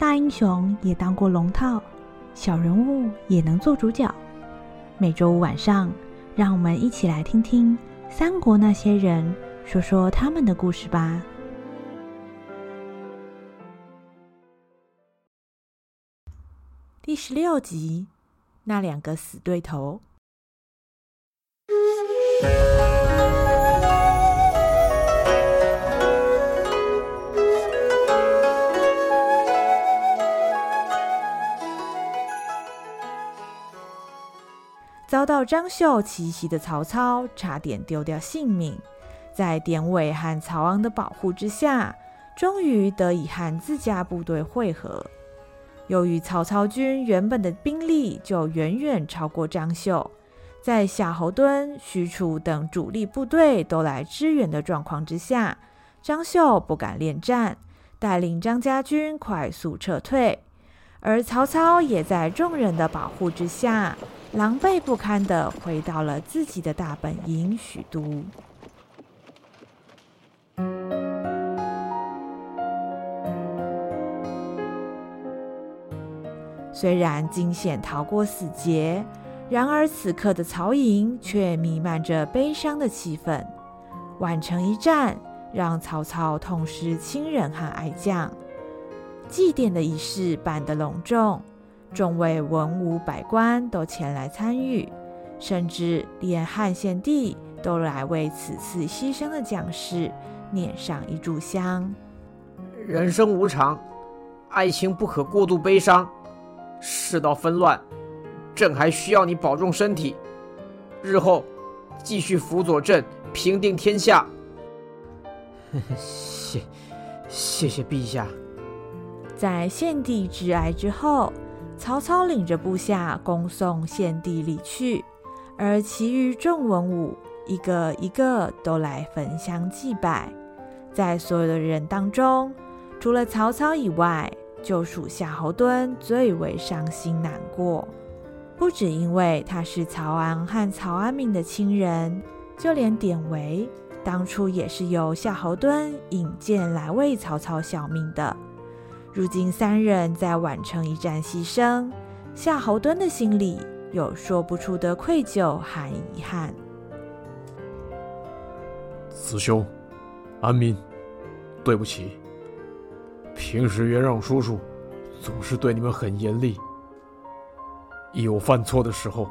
大英雄也当过龙套，小人物也能做主角。每周五晚上，让我们一起来听听三国那些人说说他们的故事吧。第十六集，那两个死对头。遭到张绣奇袭的曹操差点丢掉性命，在典韦和曹昂的保护之下，终于得以和自家部队会合。由于曹操军原本的兵力就远远超过张绣，在夏侯惇、许褚等主力部队都来支援的状况之下，张绣不敢恋战，带领张家军快速撤退，而曹操也在众人的保护之下，狼狈不堪地回到了自己的大本营许都。虽然惊险逃过死劫，然而此刻的曹营却弥漫着悲伤的气氛。宛城一战让曹操痛失亲人和爱将，祭奠的仪式办得隆重。众位文武百官都前来参与，甚至连汉献帝都来为此次牺牲的将士念上一炷香。人生无常，爱情不可过度悲伤。世道纷乱，朕还需要你保重身体，日后继续辅佐朕平定天下。谢，谢谢陛下。在献帝致哀之后。曹操领着部下恭送献帝离去，而其余众文武一个一个都来焚香祭拜。在所有的人当中，除了曹操以外，就属夏侯惇最为伤心难过。不只因为他是曹昂和曹安民的亲人，就连典韦当初也是由夏侯惇引荐来为曹操效命的。如今三人在宛城一战牺牲，夏侯惇的心里有说不出的愧疚和遗憾。子兄，安民，对不起。平时元让叔叔总是对你们很严厉，一有犯错的时候，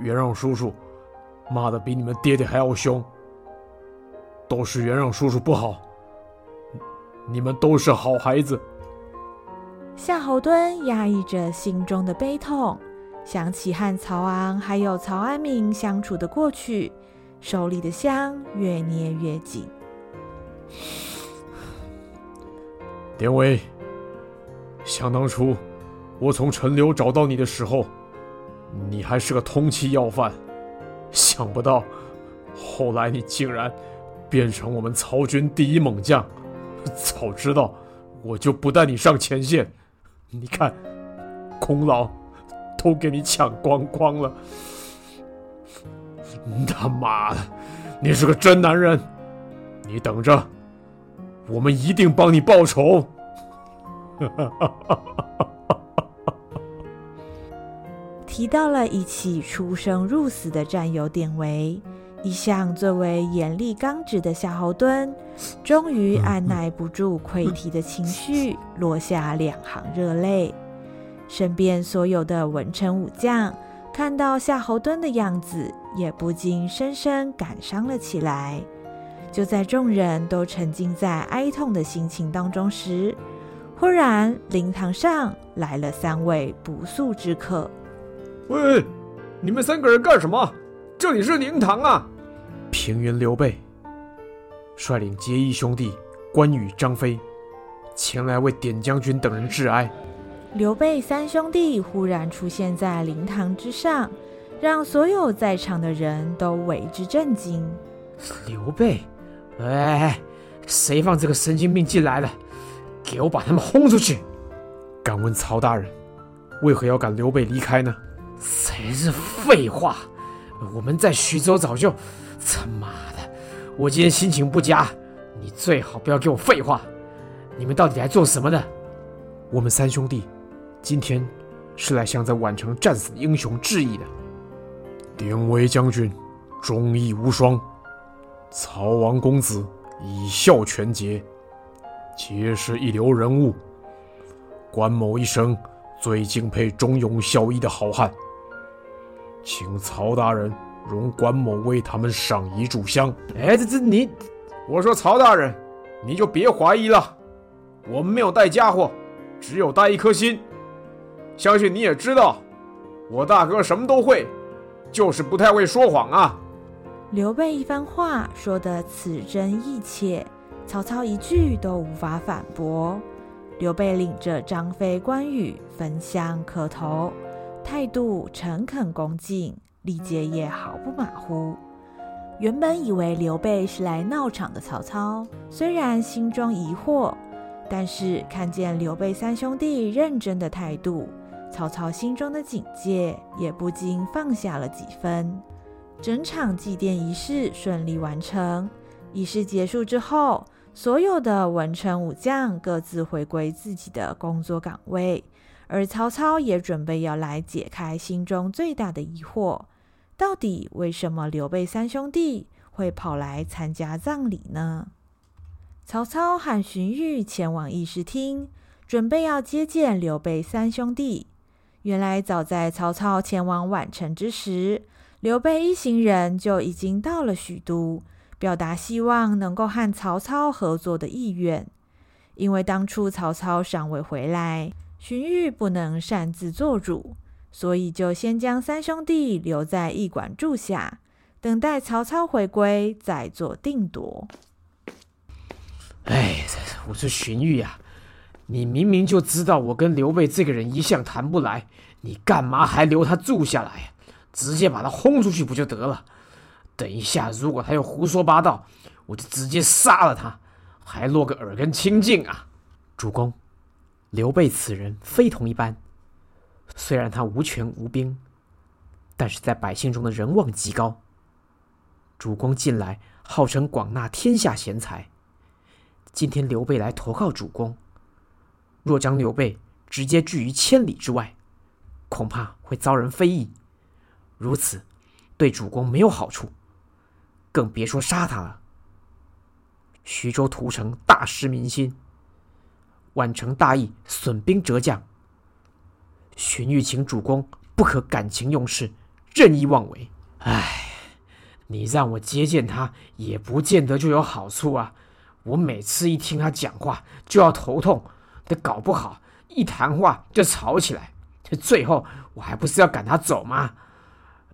元让叔叔骂的比你们爹爹还要凶，都是元让叔叔不好。你们都是好孩子。夏侯惇压抑着心中的悲痛，想起和曹昂还有曹安民相处的过去，手里的香越捏越紧。典韦，想当初我从陈留找到你的时候，你还是个通缉要犯，想不到后来你竟然变成我们曹军第一猛将。早知道，我就不带你上前线。你看，功劳都给你抢光光了。他妈的，你是个真男人！你等着，我们一定帮你报仇。提到了一起出生入死的战友典韦。一向最为严厉刚直的夏侯惇，终于按耐不住溃堤的情绪，落下两行热泪。身边所有的文臣武将看到夏侯惇的样子，也不禁深深感伤了起来。就在众人都沉浸在哀痛的心情当中时，忽然灵堂上来了三位不速之客。喂，你们三个人干什么？这里是灵堂啊！平原刘备率领结义兄弟关羽、张飞前来为典将军等人致哀。刘备三兄弟忽然出现在灵堂之上，让所有在场的人都为之震惊。刘备，哎，谁放这个神经病进来的？给我把他们轰出去！敢问曹大人，为何要赶刘备离开呢？谁是废话？我们在徐州早就……他妈的！我今天心情不佳，你最好不要给我废话。你们到底来做什么的？我们三兄弟今天是来向在宛城战死的英雄致意的。典韦将军忠义无双，曹王公子以孝全节，皆是一流人物。关某一生最敬佩忠勇孝义的好汉，请曹大人容关某为他们上一炷香。哎，这这你，我说曹大人，你就别怀疑了，我们没有带家伙，只有带一颗心。相信你也知道，我大哥什么都会，就是不太会说谎啊。刘备一番话说的此真意切，曹操一句都无法反驳。刘备领着张飞、关羽焚香磕头，态度诚恳恭敬，礼节也毫不马虎。原本以为刘备是来闹场的曹操，虽然心中疑惑，但是看见刘备三兄弟认真的态度，曹操心中的警戒也不禁放下了几分。整场祭奠仪式顺利完成，仪式结束之后，所有的文臣武将各自回归自己的工作岗位，而曹操也准备要来解开心中最大的疑惑：到底为什么刘备三兄弟会跑来参加葬礼呢？曹操喊荀彧前往议事厅，准备要接见刘备三兄弟。原来，早在曹操前往宛城之时，刘备一行人就已经到了许都。表达希望能够和曹操合作的意愿，因为当初曹操尚未回来，荀彧不能擅自做主，所以就先将三兄弟留在驿馆住下，等待曹操回归再做定夺。哎，我说荀彧呀，你明明就知道我跟刘备这个人一向谈不来，你干嘛还留他住下来？直接把他轰出去不就得了？等一下，如果他又胡说八道，我就直接杀了他，还落个耳根清净啊！主公，刘备此人非同一般，虽然他无权无兵，但是在百姓中的人望极高。主公近来号称广纳天下贤才，今天刘备来投靠主公，若将刘备直接拒于千里之外，恐怕会遭人非议，如此对主公没有好处。更别说杀他了。徐州屠城大失民心，宛城大义损兵折将。荀彧请主公不可感情用事，任意妄为。唉，你让我接见他，也不见得就有好处啊。我每次一听他讲话就要头痛，这搞不好一谈话就吵起来，这最后我还不是要赶他走吗？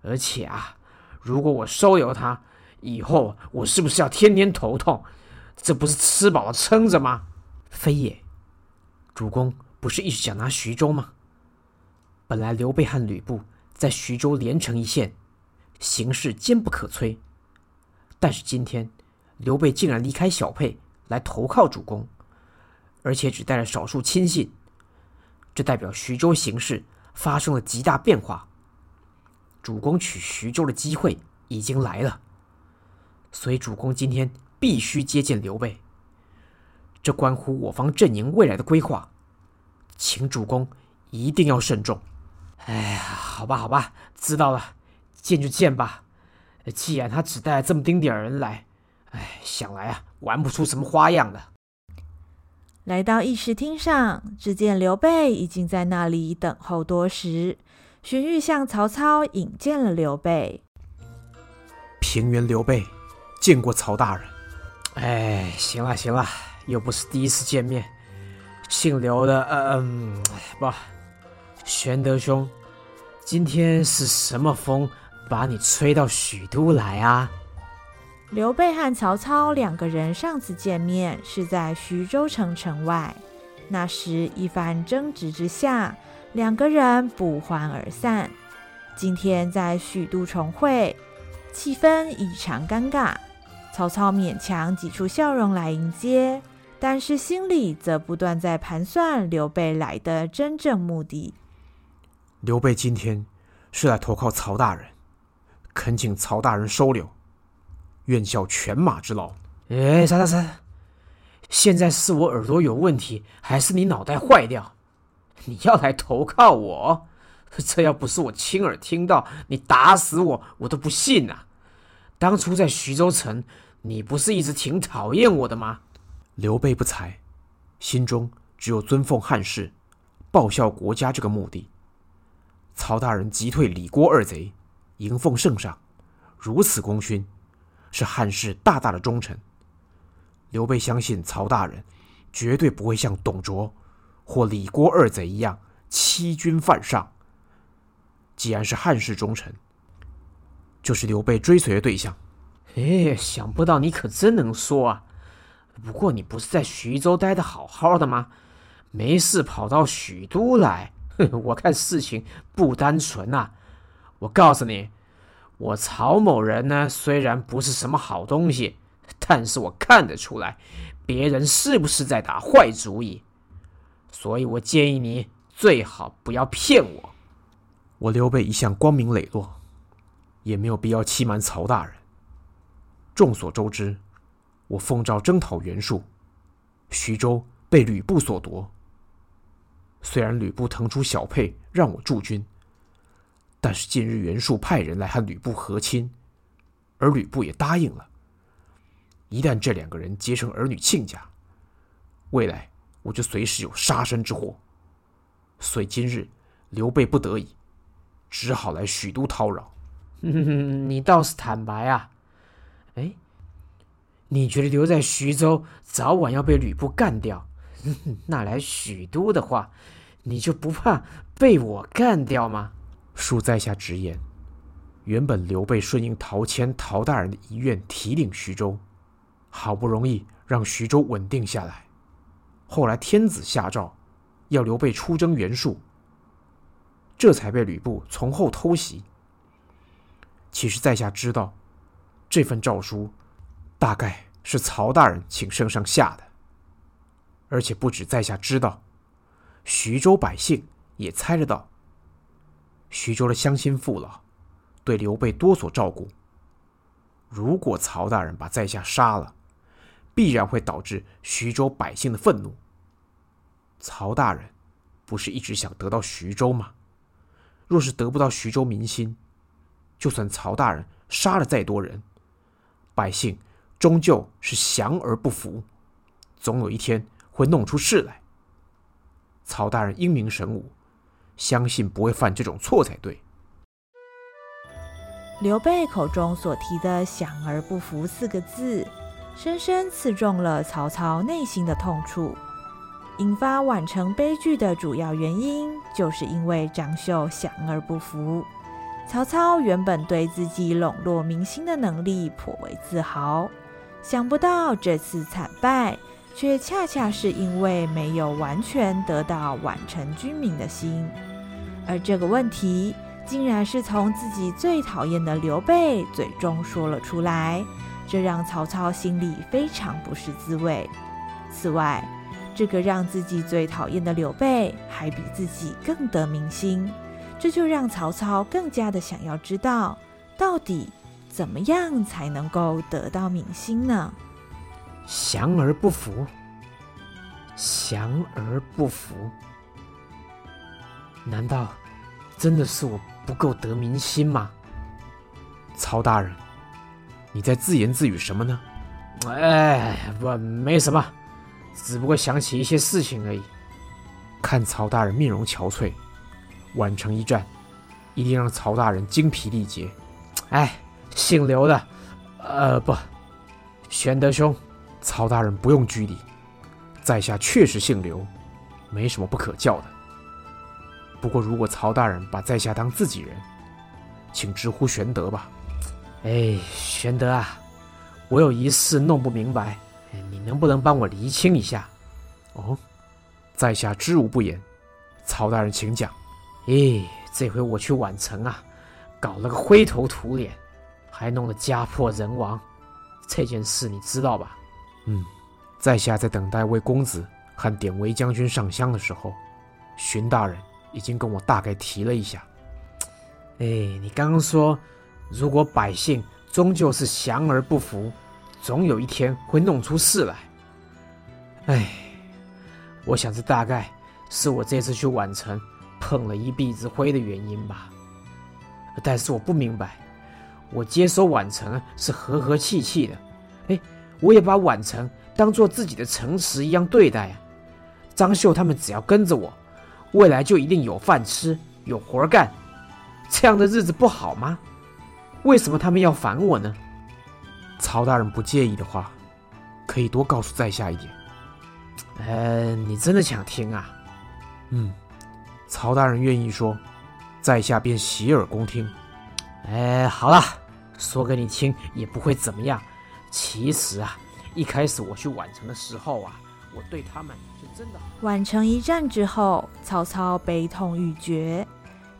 而且啊，如果我收留他，以后我是不是要天天头痛？这不是吃饱了撑着吗？非也，主公不是一直想拿徐州吗？本来刘备和吕布在徐州连成一线，形势坚不可摧。但是今天刘备竟然离开小沛来投靠主公，而且只带了少数亲信，这代表徐州形势发生了极大变化。主公取徐州的机会已经来了。所以，主公今天必须接见刘备，这关乎我方阵营未来的规划，请主公一定要慎重。哎呀，好吧，好吧，知道了，见就见吧。既然他只带了这么丁点人来，哎，想来啊，玩不出什么花样了。来到议事厅上，只见刘备已经在那里等候多时。荀彧向曹操引荐了刘备，平原刘备。见过曹大人，哎，行了行了，又不是第一次见面。姓刘的，嗯、呃，不，玄德兄，今天是什么风把你吹到许都来啊？刘备和曹操两个人上次见面是在徐州城城外，那时一番争执之下，两个人不欢而散。今天在许都重会，气氛异常尴尬。曹操勉强挤出笑容来迎接，但是心里则不断在盘算刘备来的真正目的。刘备今天是来投靠曹大人，恳请曹大人收留，愿效犬马之劳。哎，啥啥啥？现在是我耳朵有问题，还是你脑袋坏掉？你要来投靠我？这要不是我亲耳听到，你打死我，我都不信啊！当初在徐州城，你不是一直挺讨厌我的吗？刘备不才，心中只有尊奉汉室、报效国家这个目的。曹大人击退李郭二贼，迎奉圣上，如此功勋，是汉室大大的忠臣。刘备相信曹大人绝对不会像董卓或李郭二贼一样欺君犯上。既然是汉室忠臣，就是刘备追随的对象。哎，想不到你可真能说啊！不过你不是在徐州待得好好的吗？没事跑到许都来，我看事情不单纯呐。我告诉你，我曹某人呢，虽然不是什么好东西，但是我看得出来，别人是不是在打坏主意。所以我建议你最好不要骗我。我刘备一向光明磊落，也没有必要欺瞒曹大人。众所周知，我奉诏征讨袁术，徐州被吕布所夺。虽然吕布腾出小沛让我驻军，但是近日袁术派人来和吕布和亲，而吕布也答应了。一旦这两个人结成儿女亲家，未来我就随时有杀身之祸。所以今日刘备不得已。只好来许都叨扰。你倒是坦白啊！哎，你觉得留在徐州，早晚要被吕布干掉？那来许都的话，你就不怕被我干掉吗？恕在下直言，原本刘备顺应陶谦陶大人的遗愿，提领徐州，好不容易让徐州稳定下来，后来天子下诏，要刘备出征袁术。这才被吕布从后偷袭。其实，在下知道，这份诏书大概是曹大人请圣上下的，而且不止在下知道，徐州百姓也猜得到。徐州的乡亲父老对刘备多所照顾，如果曹大人把在下杀了，必然会导致徐州百姓的愤怒。曹大人不是一直想得到徐州吗？若是得不到徐州民心，就算曹大人杀了再多人，百姓终究是降而不服，总有一天会弄出事来。曹大人英明神武，相信不会犯这种错才对。刘备口中所提的“降而不服”四个字，深深刺中了曹操内心的痛处。引发宛城悲剧的主要原因，就是因为张绣降而不服。曹操原本对自己笼络民心的能力颇为自豪，想不到这次惨败，却恰恰是因为没有完全得到宛城军民的心。而这个问题，竟然是从自己最讨厌的刘备嘴中说了出来，这让曹操心里非常不是滋味。此外，这个让自己最讨厌的刘备还比自己更得民心，这就让曹操更加的想要知道，到底怎么样才能够得到民心呢？降而不服，降而不服，难道真的是我不够得民心吗？曹大人，你在自言自语什么呢？哎，不，没什么。只不过想起一些事情而已。看曹大人面容憔悴，宛城一战一定让曹大人精疲力竭。哎，姓刘的，呃，不，玄德兄，曹大人不用拘礼，在下确实姓刘，没什么不可叫的。不过如果曹大人把在下当自己人，请直呼玄德吧。哎，玄德啊，我有一事弄不明白。你能不能帮我厘清一下？哦，在下知无不言。曹大人，请讲。咦，这回我去宛城啊，搞了个灰头土脸，还弄得家破人亡。这件事你知道吧？嗯，在下在等待魏公子和典韦将军上香的时候，荀大人已经跟我大概提了一下。哎，你刚刚说，如果百姓终究是降而不服。总有一天会弄出事来。哎，我想这大概是我这次去宛城碰了一鼻子灰的原因吧。但是我不明白，我接收宛城是和和气气的，哎，我也把宛城当做自己的城池一样对待啊。张绣他们只要跟着我，未来就一定有饭吃，有活干，这样的日子不好吗？为什么他们要烦我呢？曹大人不介意的话，可以多告诉在下一点。呃，你真的想听啊？嗯，曹大人愿意说，在下便洗耳恭听。哎，好了，说给你听也不会怎么样。其实啊，一开始我去宛城的时候啊，我对他们是真的。宛城一战之后，曹操悲痛欲绝，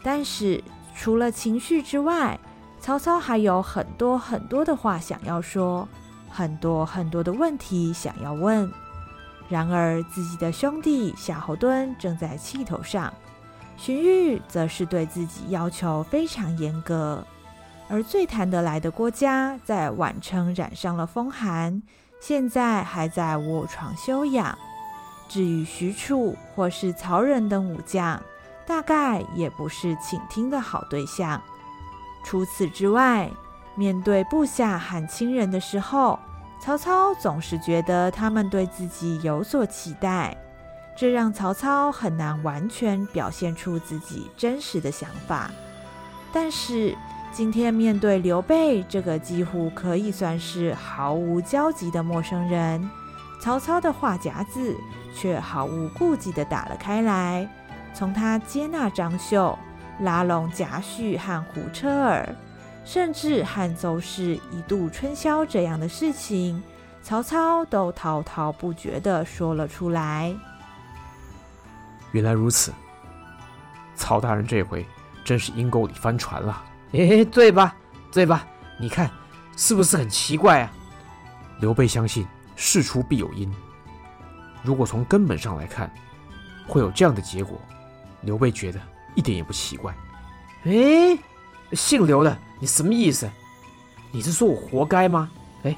但是除了情绪之外，曹操还有很多很多的话想要说，很多很多的问题想要问。然而自己的兄弟夏侯惇正在气头上，荀彧则是对自己要求非常严格，而最谈得来的郭嘉在宛城染上了风寒，现在还在卧床休养。至于许褚或是曹仁等武将，大概也不是倾听的好对象。除此之外，面对部下和亲人的时候，曹操总是觉得他们对自己有所期待，这让曹操很难完全表现出自己真实的想法。但是今天面对刘备这个几乎可以算是毫无交集的陌生人，曹操的话匣子却毫无顾忌地打了开来，从他接纳张绣。拉拢贾诩和胡车儿，甚至和邹氏一度春宵这样的事情，曹操都滔滔不绝地说了出来。原来如此，曹大人这回真是阴沟里翻船了。哎，对吧？对吧？你看，是不是很奇怪啊？刘备相信事出必有因，如果从根本上来看，会有这样的结果，刘备觉得。一点也不奇怪。哎，姓刘的，你什么意思？你是说我活该吗？哎，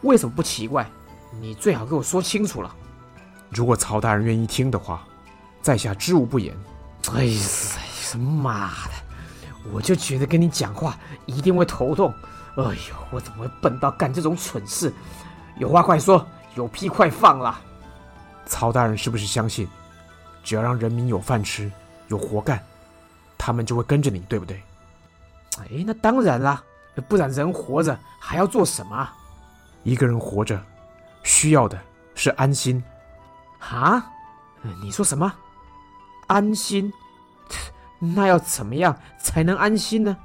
为什么不奇怪？你最好给我说清楚了。如果曹大人愿意听的话，在下知无不言。哎呀，什么妈的！我就觉得跟你讲话一定会头痛。哎呦，我怎么会笨到干这种蠢事？有话快说，有屁快放啦！曹大人是不是相信，只要让人民有饭吃？有活干，他们就会跟着你，对不对？哎，那当然啦，不然人活着还要做什么？一个人活着，需要的是安心。啊？你说什么？安心？那要怎么样才能安心呢？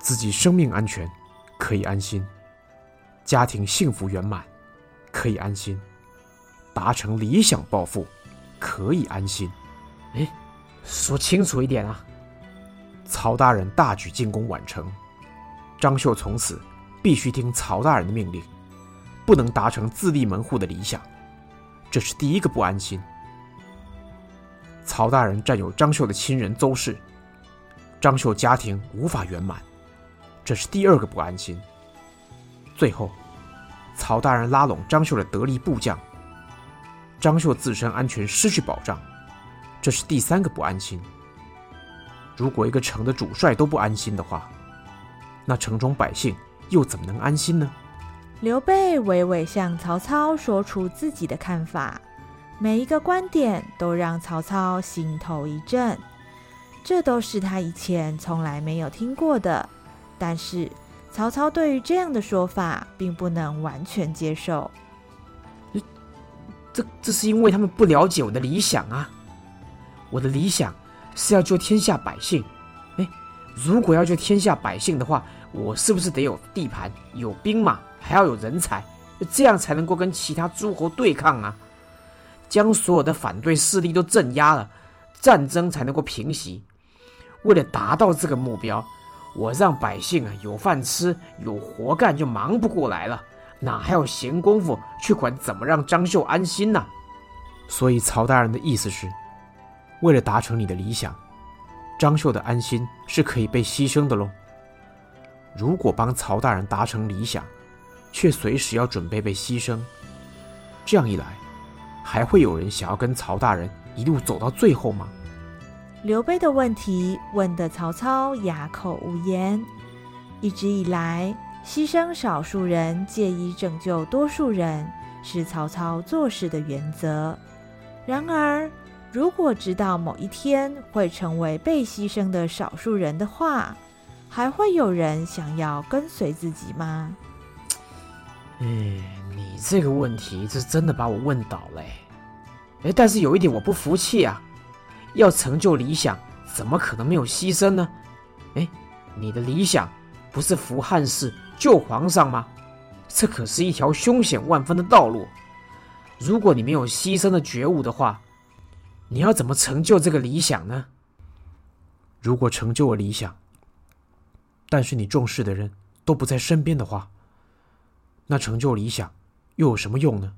自己生命安全，可以安心；家庭幸福圆满，可以安心；达成理想抱负，可以安心。哎。说清楚一点啊！曹大人大举进攻宛城，张绣从此必须听曹大人的命令，不能达成自立门户的理想，这是第一个不安心。曹大人占有张绣的亲人邹氏，张绣家庭无法圆满，这是第二个不安心。最后，曹大人拉拢张绣的得力部将，张绣自身安全失去保障。这是第三个不安心。如果一个城的主帅都不安心的话，那城中百姓又怎么能安心呢？刘备娓娓向曹操说出自己的看法，每一个观点都让曹操心头一震。这都是他以前从来没有听过的。但是曹操对于这样的说法并不能完全接受。这这是因为他们不了解我的理想啊。我的理想是要救天下百姓，哎，如果要救天下百姓的话，我是不是得有地盘、有兵马，还要有人才，这样才能够跟其他诸侯对抗啊？将所有的反对势力都镇压了，战争才能够平息。为了达到这个目标，我让百姓啊有饭吃、有活干，就忙不过来了，哪还有闲工夫去管怎么让张绣安心呢？所以曹大人的意思是。为了达成你的理想，张绣的安心是可以被牺牲的喽。如果帮曹大人达成理想，却随时要准备被牺牲，这样一来，还会有人想要跟曹大人一路走到最后吗？刘备的问题问得曹操哑口无言。一直以来，牺牲少数人，借以拯救多数人，是曹操做事的原则。然而，如果知道某一天会成为被牺牲的少数人的话，还会有人想要跟随自己吗？哎，你这个问题，这真的把我问倒了。哎，但是有一点我不服气啊，要成就理想，怎么可能没有牺牲呢？哎，你的理想不是扶汉室、救皇上吗？这可是一条凶险万分的道路。如果你没有牺牲的觉悟的话，你要怎么成就这个理想呢？如果成就了理想，但是你重视的人都不在身边的话，那成就理想又有什么用呢？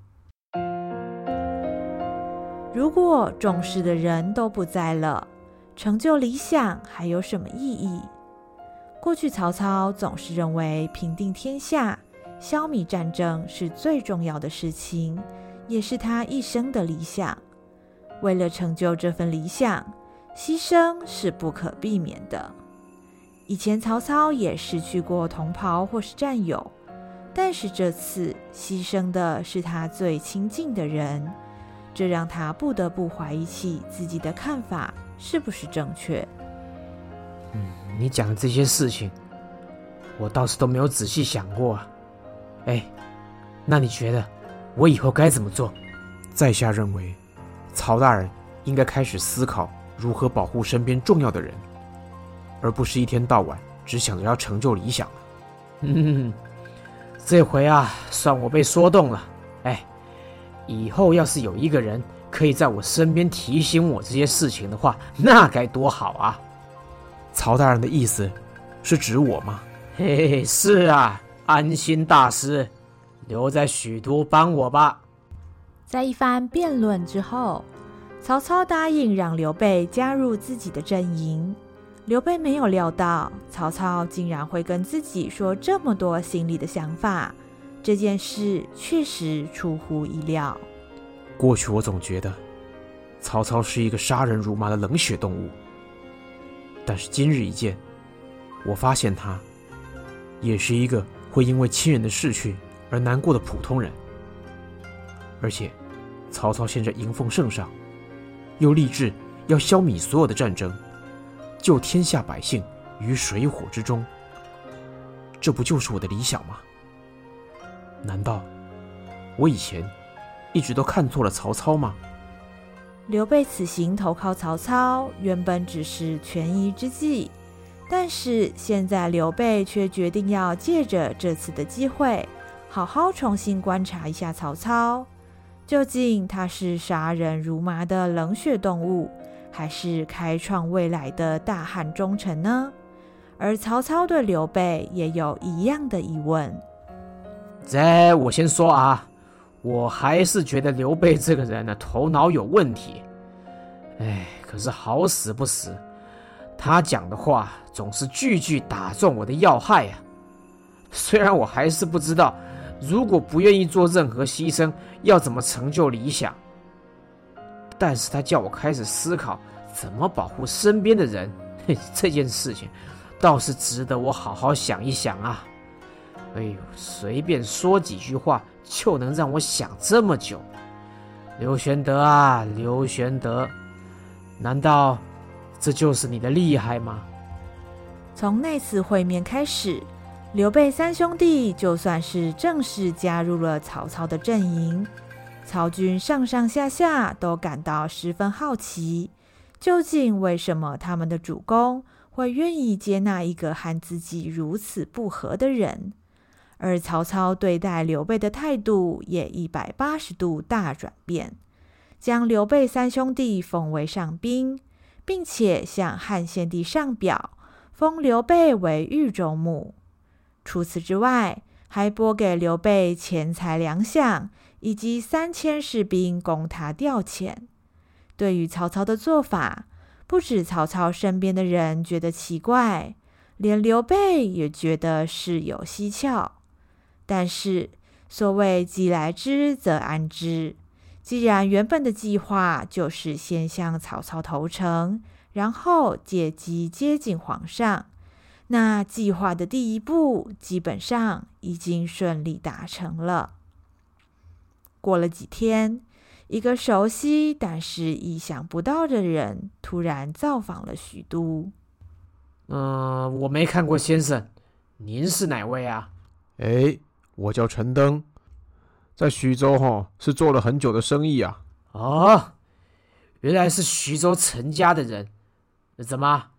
如果重视的人都不在了，成就理想还有什么意义？过去曹操总是认为平定天下、消弭战争是最重要的事情，也是他一生的理想。为了成就这份理想，牺牲是不可避免的。以前曹操也失去过同袍或是战友，但是这次牺牲的是他最亲近的人，这让他不得不怀疑起自己的看法是不是正确。嗯，你讲的这些事情，我倒是都没有仔细想过啊。哎，那你觉得我以后该怎么做？在下认为，曹大人应该开始思考如何保护身边重要的人。而不是一天到晚只想着要成就理想。嗯，这回啊，算我被说动了。哎，以后要是有一个人可以在我身边提醒我这些事情的话，那该多好啊！曹大人的意思是指我吗？嘿嘿，是啊，安心大师，留在许都帮我吧。在一番辩论之后，曹操答应让刘备加入自己的阵营。刘备没有料到曹操竟然会跟自己说这么多心里的想法，这件事确实出乎意料。过去我总觉得曹操是一个杀人如麻的冷血动物，但是今日一见，我发现他也是一个会因为亲人的逝去而难过的普通人。而且，曹操现在迎奉圣上，又立志要消弭所有的战争。救天下百姓于水火之中，这不就是我的理想吗？难道我以前一直都看错了曹操吗？刘备此行投靠曹操，原本只是权宜之计，但是现在刘备却决定要借着这次的机会，好好重新观察一下曹操，究竟他是杀人如麻的冷血动物，还是开创未来的大汉忠臣呢？而曹操对刘备也有一样的疑问。这我先说啊，我还是觉得刘备这个人呢，头脑有问题。哎，可是好死不死，他讲的话总是句句打中我的要害呀。虽然我还是不知道，如果不愿意做任何牺牲，要怎么成就理想。但是他叫我开始思考怎么保护身边的人，这件事情倒是值得我好好想一想啊！哎呦，随便说几句话就能让我想这么久，刘玄德啊，刘玄德，难道这就是你的厉害吗？从那次会面开始，刘备三兄弟就算是正式加入了曹操的阵营。曹军上上下下都感到十分好奇，究竟为什么他们的主公会愿意接纳一个和自己如此不合的人？而曹操对待刘备的态度也一百八十度大转变，将刘备三兄弟封为上宾，并且向汉献帝上表，封刘备为豫州牧。除此之外，还拨给刘备钱财粮饷。以及三千士兵供他调遣。对于曹操的做法，不止曹操身边的人觉得奇怪，连刘备也觉得事有蹊跷。但是，所谓既来之则安之，既然原本的计划就是先向曹操投诚，然后借机接近皇上，那计划的第一步基本上已经顺利达成了。过了几天，一个熟悉但是意想不到的人突然造访了许都。嗯、呃，我没看过先生，您是哪位啊？哎，我叫陈登。在徐州哈是做了很久的生意啊。哦，原来是徐州陈家的人。怎么，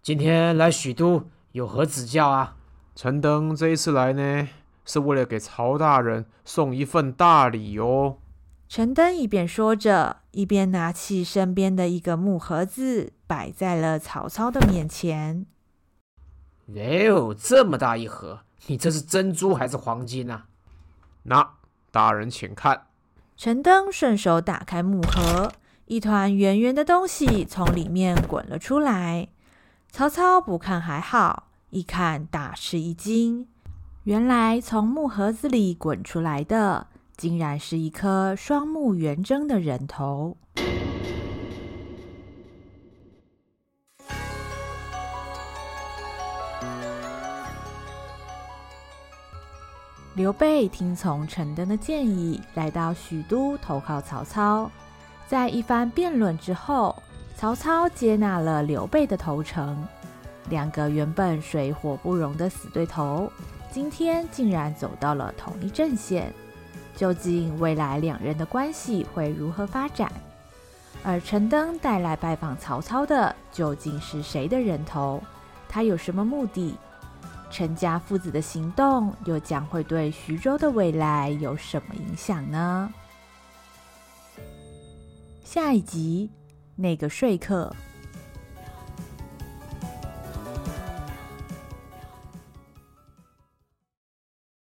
今天来许都有何指教啊？陈登这一次来呢，是为了给曹大人送一份大礼哦。陈登一边说着，一边拿起身边的一个木盒子，摆在了曹操的面前。哎呦，这么大一盒，你这是珍珠还是黄金啊？那。大人，请看。陈登顺手打开木盒，一团圆圆的东西从里面滚了出来。曹操不看还好，一看大吃一惊。原来从木盒子里滚出来的，竟然是一颗双目圆睁的人头。刘备听从陈登的建议，来到许都投靠曹操。在一番辩论之后，曹操接纳了刘备的投诚。两个原本水火不容的死对头，今天竟然走到了同一阵线。究竟未来两人的关系会如何发展？而陈登带来拜访曹操的，究竟是谁的人头？他有什么目的？陈家父子的行动又将会对徐州的未来有什么影响呢？下一集，那个说客。